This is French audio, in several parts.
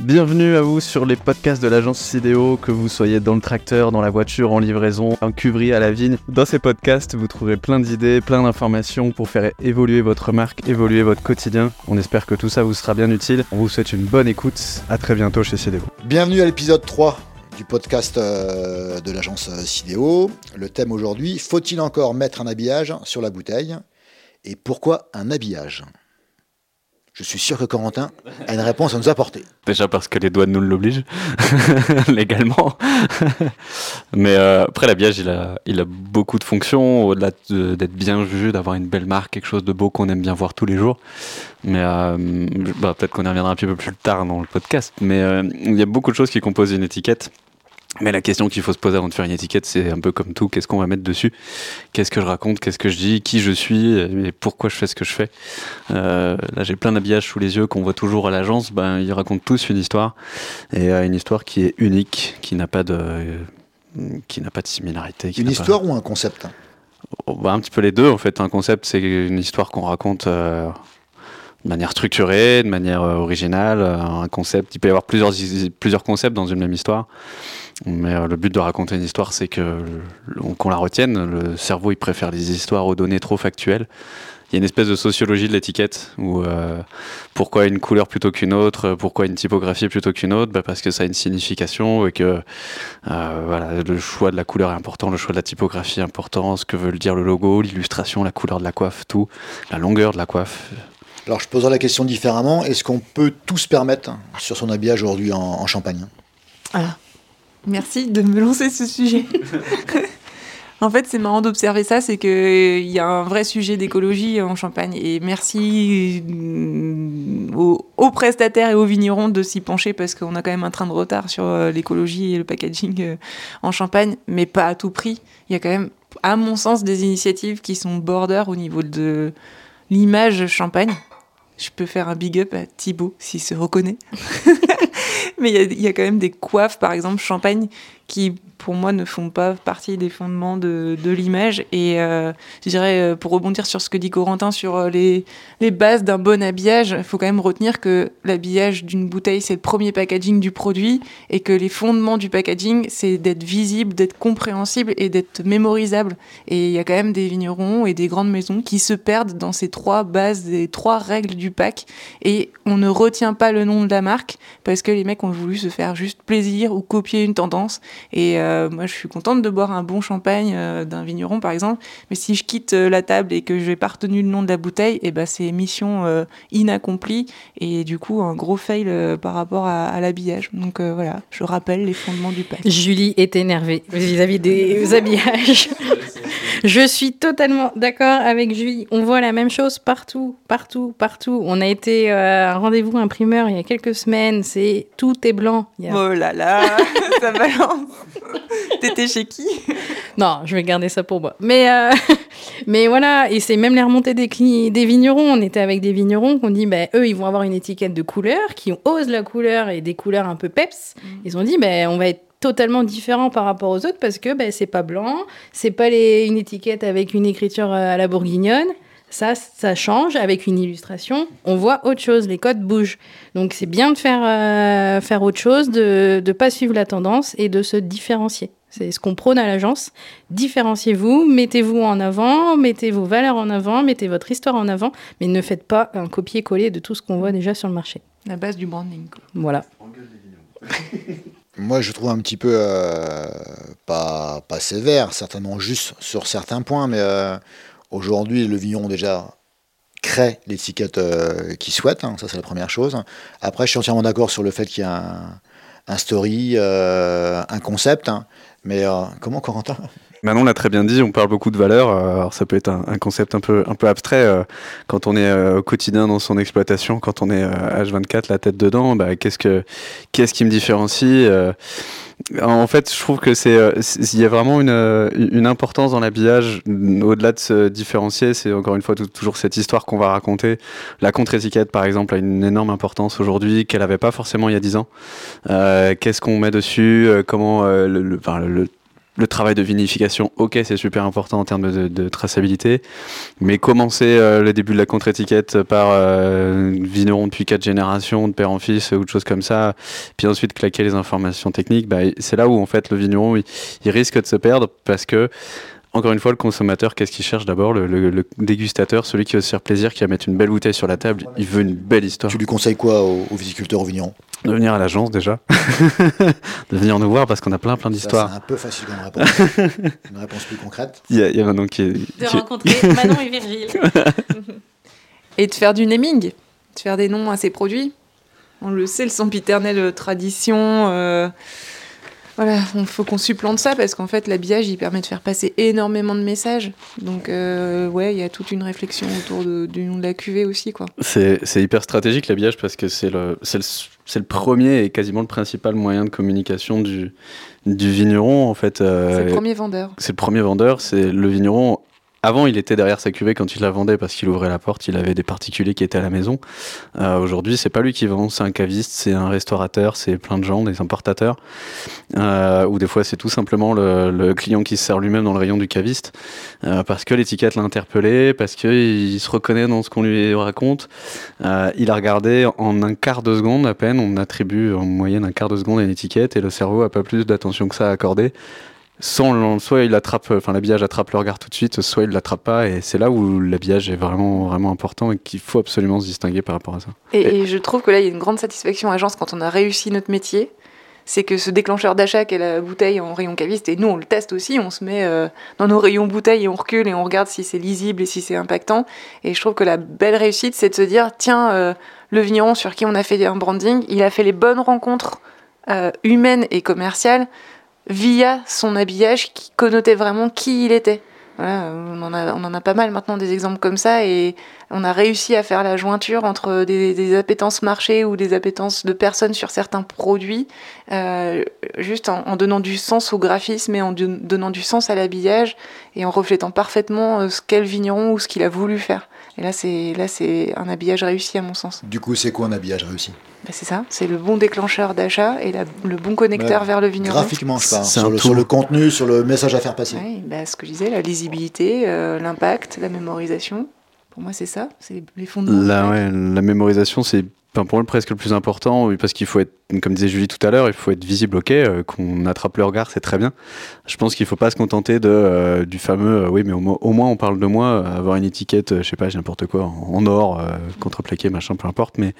Bienvenue à vous sur les podcasts de l'agence Sidéo, que vous soyez dans le tracteur, dans la voiture, en livraison, en cuverie à la vigne. Dans ces podcasts, vous trouverez plein d'idées, plein d'informations pour faire évoluer votre marque, évoluer votre quotidien. On espère que tout ça vous sera bien utile. On vous souhaite une bonne écoute. À très bientôt chez Sidéo. Bienvenue à l'épisode 3 du podcast euh, de l'agence Sidéo. Le thème aujourd'hui, faut-il encore mettre un habillage sur la bouteille? Et pourquoi un habillage? Je suis sûr que Corentin a une réponse à nous apporter. Déjà parce que les douanes nous l'obligent, légalement. Mais euh, après, l'habillage, il a, il a beaucoup de fonctions, au-delà d'être bien vu, d'avoir une belle marque, quelque chose de beau qu'on aime bien voir tous les jours. Mais euh, bah, peut-être qu'on y reviendra un petit peu plus tard dans le podcast. Mais euh, il y a beaucoup de choses qui composent une étiquette. Mais la question qu'il faut se poser avant de faire une étiquette, c'est un peu comme tout, qu'est-ce qu'on va mettre dessus? Qu'est-ce que je raconte? Qu'est-ce que je dis? Qui je suis? Et pourquoi je fais ce que je fais? Euh, Là, j'ai plein d'habillages sous les yeux qu'on voit toujours à l'agence. Ben, ils racontent tous une histoire. Et euh, une histoire qui est unique, qui n'a pas de, euh, qui n'a pas de similarité. Une histoire ou un concept? Oh, ben, Un petit peu les deux, en fait. Un concept, c'est une histoire qu'on raconte... de manière structurée, de manière originale, un concept. Il peut y avoir plusieurs, plusieurs concepts dans une même histoire. Mais euh, le but de raconter une histoire, c'est que qu'on la retienne. Le cerveau, il préfère les histoires aux données trop factuelles. Il y a une espèce de sociologie de l'étiquette où euh, pourquoi une couleur plutôt qu'une autre, pourquoi une typographie plutôt qu'une autre, bah parce que ça a une signification et que euh, voilà, le choix de la couleur est important, le choix de la typographie est important, ce que veut dire le logo, l'illustration, la couleur de la coiffe, tout, la longueur de la coiffe. Alors je poserai la question différemment. Est-ce qu'on peut tout se permettre sur son habillage aujourd'hui en, en Champagne? Ah. Merci de me lancer ce sujet. en fait, c'est marrant d'observer ça, c'est qu'il y a un vrai sujet d'écologie en Champagne. Et merci euh, aux, prestataires et aux vignerons de s'y pencher parce qu'on a quand même un train de retard sur euh, l'écologie et le packaging euh, en Champagne, mais pas à tout prix. Il y a quand même, à mon sens, des initiatives qui sont border au niveau de l'image Champagne. Je peux faire un big up à Thibaut s'il se reconnaît. Mais il y, a quand même des coiffes, par exemple, champagne, qui pour moi ne font pas partie des fondements de, de l'image. Et euh, je dirais, euh, pour rebondir sur ce que dit Corentin sur euh, les, les bases d'un bon habillage, il faut quand même retenir que l'habillage d'une bouteille, c'est le premier packaging du produit et que les fondements du packaging, c'est d'être visible, d'être compréhensible et d'être mémorisable. Et il y a quand même des vignerons et des grandes maisons qui se perdent dans ces trois bases, des trois règles du pack. Et on ne retient pas le nom de la marque parce que les mecs ont voulu se faire juste plaisir ou copier une tendance. Et moi, je suis contente de boire un bon champagne euh, d'un vigneron, par exemple. Mais si je quitte euh, la table et que je n'ai pas retenu le nom de la bouteille, eh ben, c'est mission inaccomplie et du coup un gros fail par rapport à, l'habillage. Donc voilà, je rappelle les fondements du pack. Julie est énervée vis-à-vis des habillages. Je suis totalement d'accord avec Julie. On voit la même chose partout, partout, partout. On a été à un rendez-vous imprimeur il y a quelques semaines. C'est tout est blanc. Oh là là, ça balance. T'étais chez qui? Non, je vais garder ça pour moi. Mais, euh, mais voilà, et c'est même les remontées des, des vignerons. On était avec des vignerons qu'on dit, bah, eux, ils vont avoir une étiquette de couleur, qui osent la couleur et des couleurs un peu peps. Mm. Ils ont dit, bah, on va être totalement différent par rapport aux autres parce que bah, c'est pas blanc, c'est pas les, une étiquette avec une écriture euh, à la bourguignonne. Ça, ça change avec une illustration. On voit autre chose, les codes bougent. Donc c'est bien de faire, euh, faire autre chose, de ne pas suivre la tendance et de se différencier. C'est ce qu'on prône à l'agence. Différenciez-vous, mettez-vous en avant, mettez vos valeurs en avant, mettez votre histoire en avant, mais ne faites pas un copier-coller de tout ce qu'on voit déjà sur le marché. La base du branding. Voilà. Moi, je trouve un petit peu euh, pas, sévère, certainement juste sur certains points, mais euh, Aujourd'hui, le vigneron déjà crée l'étiquette euh, qu'il souhaite, hein, ça c'est la première chose. Après, je suis entièrement d'accord sur le fait qu'il y a un, story, un concept, hein. mais comment Corentin? Manon l'a très bien dit, on parle beaucoup de valeur. Alors ça peut être un, concept un peu, un peu abstrait quand on est au quotidien dans son exploitation, quand on est H24, la tête dedans. Bah, qu'est-ce que, qu'est-ce qui me différencie en fait, je trouve que c'est, euh, il y a vraiment une, euh, une importance dans l'habillage. Au-delà de se différencier, c'est encore une fois toujours cette histoire qu'on va raconter. La contre-étiquette, par exemple, a une énorme importance aujourd'hui qu'elle n'avait pas forcément il y a dix ans. Euh, qu'est-ce qu'on met dessus Comment le, le, le travail de vinification, ok, c'est super important en termes de, traçabilité, mais commencer euh, le début de la contre-étiquette par euh, vigneron depuis quatre générations, de père en fils ou de choses comme ça, puis ensuite claquer les informations techniques, bah, c'est là où en fait le vigneron il, risque de se perdre parce que encore une fois, le consommateur, qu'est-ce qu'il cherche d'abord le, dégustateur, celui qui veut se faire plaisir, qui va mettre une belle bouteille sur la table, il veut une belle histoire. Tu lui conseilles quoi aux, aux viticulteurs, aux vignerons? De venir à l'agence déjà, de venir nous voir parce qu'on a plein plein d'histoires. C'est un peu facile comme réponse. Une réponse plus concrète. Il y, a, Manon qui est. De rencontrer Manon et Virgile. et de faire du naming, de faire des noms à ses produits. On le sait, le sempiternel euh, tradition. Euh, voilà, il faut qu'on supplante ça parce qu'en fait, l'habillage, il permet de faire passer énormément de messages. Donc, euh, ouais, il y a toute une réflexion autour de, du nom de la cuvée aussi, quoi. C'est hyper stratégique l'habillage parce que c'est le, le, le, premier et quasiment le principal moyen de communication du, du vigneron, en fait. Euh, c'est le premier vendeur. C'est le premier vendeur. C'est le vigneron avant, il était derrière sa cuvée quand il la vendait parce qu'il ouvrait la porte, il avait des particuliers qui étaient à la maison. Euh, Aujourd'hui, c'est pas lui qui vend, c'est un caviste, c'est un restaurateur, c'est plein de gens, des importateurs. Euh, ou des fois, c'est tout simplement le, le, client qui se sert lui-même dans le rayon du caviste euh, parce que l'étiquette l'a interpellé, parce qu'il se reconnaît dans ce qu'on lui raconte. Euh, il a regardé en un quart de seconde à peine, on attribue en moyenne un quart de seconde à une étiquette et le cerveau a pas plus d'attention que ça à accorder soit il attrape, enfin l'habillage attrape le regard tout de suite, soit il l'attrape pas, et c'est là où l'habillage est vraiment vraiment important et qu'il faut absolument se distinguer par rapport à ça. Et, je trouve que là il y a une grande satisfaction à agence quand on a réussi notre métier, c'est que ce déclencheur d'achat qu'est la bouteille en rayon caviste, et nous on le teste aussi, on se met euh, dans nos rayons bouteilles et on recule et on regarde si c'est lisible et si c'est impactant. Et je trouve que la belle réussite c'est de se dire tiens euh, le vigneron sur qui on a fait un branding, il a fait les bonnes rencontres euh, humaines et via son habillage qui connotait vraiment qui il était. on, en a, on en a pas mal maintenant des exemples comme ça et on a réussi à faire la jointure entre des, des appétences marché ou des appétences de personnes sur certains produits, euh, juste en, donnant du sens au graphisme et en donnant du sens à l'habillage et en reflétant parfaitement euh, ce qu'est vigneron ou ce qu'il a voulu faire. Et là, c'est là, c'est un habillage réussi à mon sens. Du coup, c'est quoi un habillage réussi? Bah, C'est ça, c'est le bon déclencheur d'achat et le bon connecteur vers le vigneron. Graphiquement, je parle. Sur le, sur le, contenu, sur le message à faire passer. Oui, bah, ce que je disais, la lisibilité, euh, l'impact, la mémorisation. Pour moi, c'est ça, c'est les fondements. La, ouais, la mémorisation, c'est pour moi presque le plus important, parce qu'il faut être comme disait Julie tout à l'heure, il faut être visible, ok, euh, qu'on attrape le regard, c'est très bien. Je pense qu'il ne faut pas se contenter de, euh, du fameux, euh, oui, mais au, moins on parle de moi, avoir une étiquette, je sais pas, n'importe quoi, en, or, contreplaqué, machin, peu importe, mais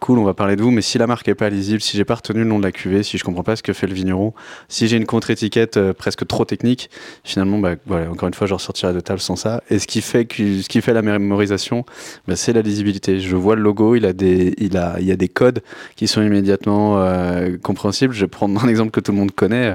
cool, on va parler de vous. Mais si la marque est pas lisible, si j'ai pas retenu le nom de la cuvée, si je comprends pas ce que fait le vigneron, si j'ai une contre-étiquette presque trop technique, finalement, bah, encore une fois, je ressortirai de table sans ça. Et ce qui fait, ce qui fait la mémorisation, bah, c'est la lisibilité. Je vois le logo, il a des, il a, il y a des codes qui sont immédiatement euh, compréhensible. Je vais prendre un exemple que tout le monde connaît.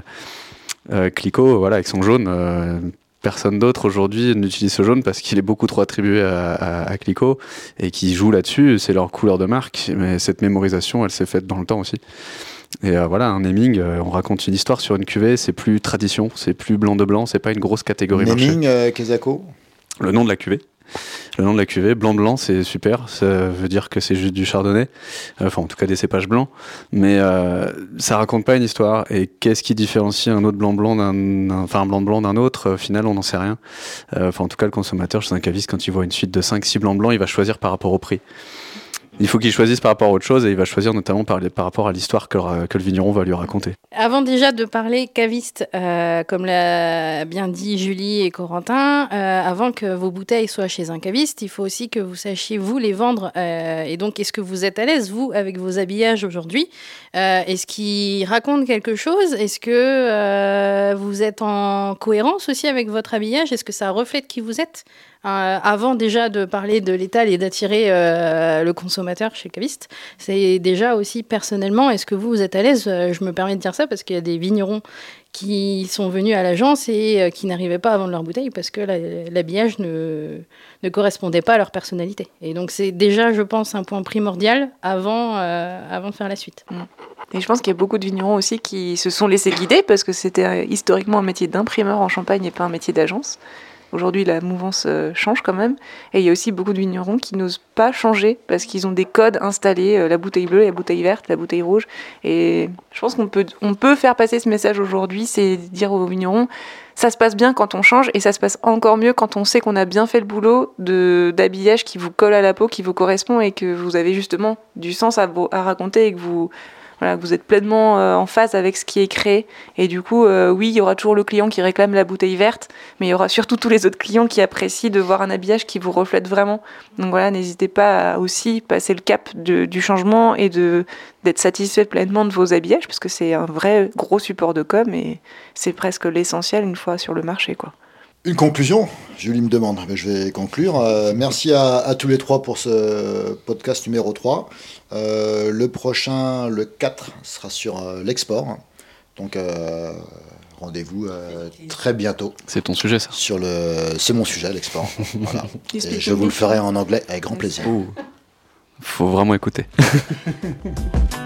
Euh, Clico, voilà, avec son jaune. Euh, personne d'autre aujourd'hui n'utilise ce jaune parce qu'il est beaucoup trop attribué à, à, Clico et qui joue là-dessus. C'est leur couleur de marque. Mais cette mémorisation, elle s'est faite dans le temps aussi. Et voilà, un naming, on raconte une histoire sur une cuvée, c'est plus tradition, c'est plus blanc de blanc, c'est pas une grosse catégorie naming. Kezako Le nom de la cuvée. Le nom de la cuvée, blanc blanc, c'est super. Ça veut dire que c'est juste du chardonnay, enfin en tout cas des cépages blancs. Mais euh, ça raconte pas une histoire. Et qu'est-ce qui différencie un autre blanc blanc d'un, enfin un blanc blanc d'un autre? Au final, on n'en sait rien. Euh, enfin en tout cas, le consommateur chez un caviste, quand il voit une suite de 5-6 blancs blancs, il va choisir par rapport au prix. Il faut qu'il choisisse par rapport à autre chose et il va choisir notamment par, par rapport à l'histoire que, le vigneron va lui raconter. Avant déjà de parler caviste, euh, comme l'a bien dit Julie et Corentin, euh, avant que vos bouteilles soient chez un caviste, il faut aussi que vous sachiez vous les vendre. Euh, et donc, est-ce que vous êtes à l'aise, vous, avec vos habillages aujourd'hui Est-ce qu'ils racontent quelque chose Est-ce que vous êtes en cohérence aussi avec votre habillage Est-ce que ça reflète qui vous êtes euh, avant déjà de parler de l'étal et d'attirer euh, le consommateur chez Caviste, c'est déjà aussi personnellement, est-ce que vous, vous êtes à l'aise euh, Je me permets de dire ça parce qu'il y a des vignerons qui sont venus à l'agence et qui n'arrivaient pas à vendre leur bouteille parce que l'habillage ne, ne correspondait pas à leur personnalité. Et donc c'est déjà, je pense, un point primordial avant, avant de faire la suite. Mm. Et je pense qu'il y a beaucoup de vignerons aussi qui se sont laissés guider parce que c'était historiquement un métier d'imprimeur en Champagne et pas un métier d'agence Aujourd'hui, la mouvance euh, change quand même. Et il y a aussi beaucoup de vignerons qui n'osent pas changer parce qu'ils ont des codes installés, euh, la bouteille bleue, la bouteille verte, la bouteille rouge. Et je pense qu'on peut, on peut faire passer ce message aujourd'hui, c'est dire aux vignerons, ça se passe bien quand on change et ça se passe encore mieux quand on sait qu'on a bien fait le boulot de d'habillage qui vous colle à la peau, qui vous correspond et que vous avez justement du sens à, à raconter et que vous voilà, vous êtes pleinement euh, en phase avec ce qui est créé. Et du coup, euh, oui, il y aura toujours le client qui réclame la bouteille verte, mais il y aura surtout tous les autres clients qui apprécient de voir un habillage qui vous reflète vraiment. Donc voilà, n'hésitez pas à aussi passer le cap du changement et d'être satisfait pleinement de vos habillages, parce que c'est un vrai gros support de com et c'est presque l'essentiel une fois sur le marché, quoi. Une conclusion, Julie me demande, mais je vais conclure. Euh, merci à, à, tous les trois pour ce podcast numéro 3. Euh, le prochain, le 4, sera sur euh, l'export. Donc euh, rendez-vous euh, très bientôt. C'est ton sujet ça sur le... C'est mon sujet, l'export. voilà. Et je vous le ferai en anglais avec grand plaisir. Oh. Faut vraiment écouter.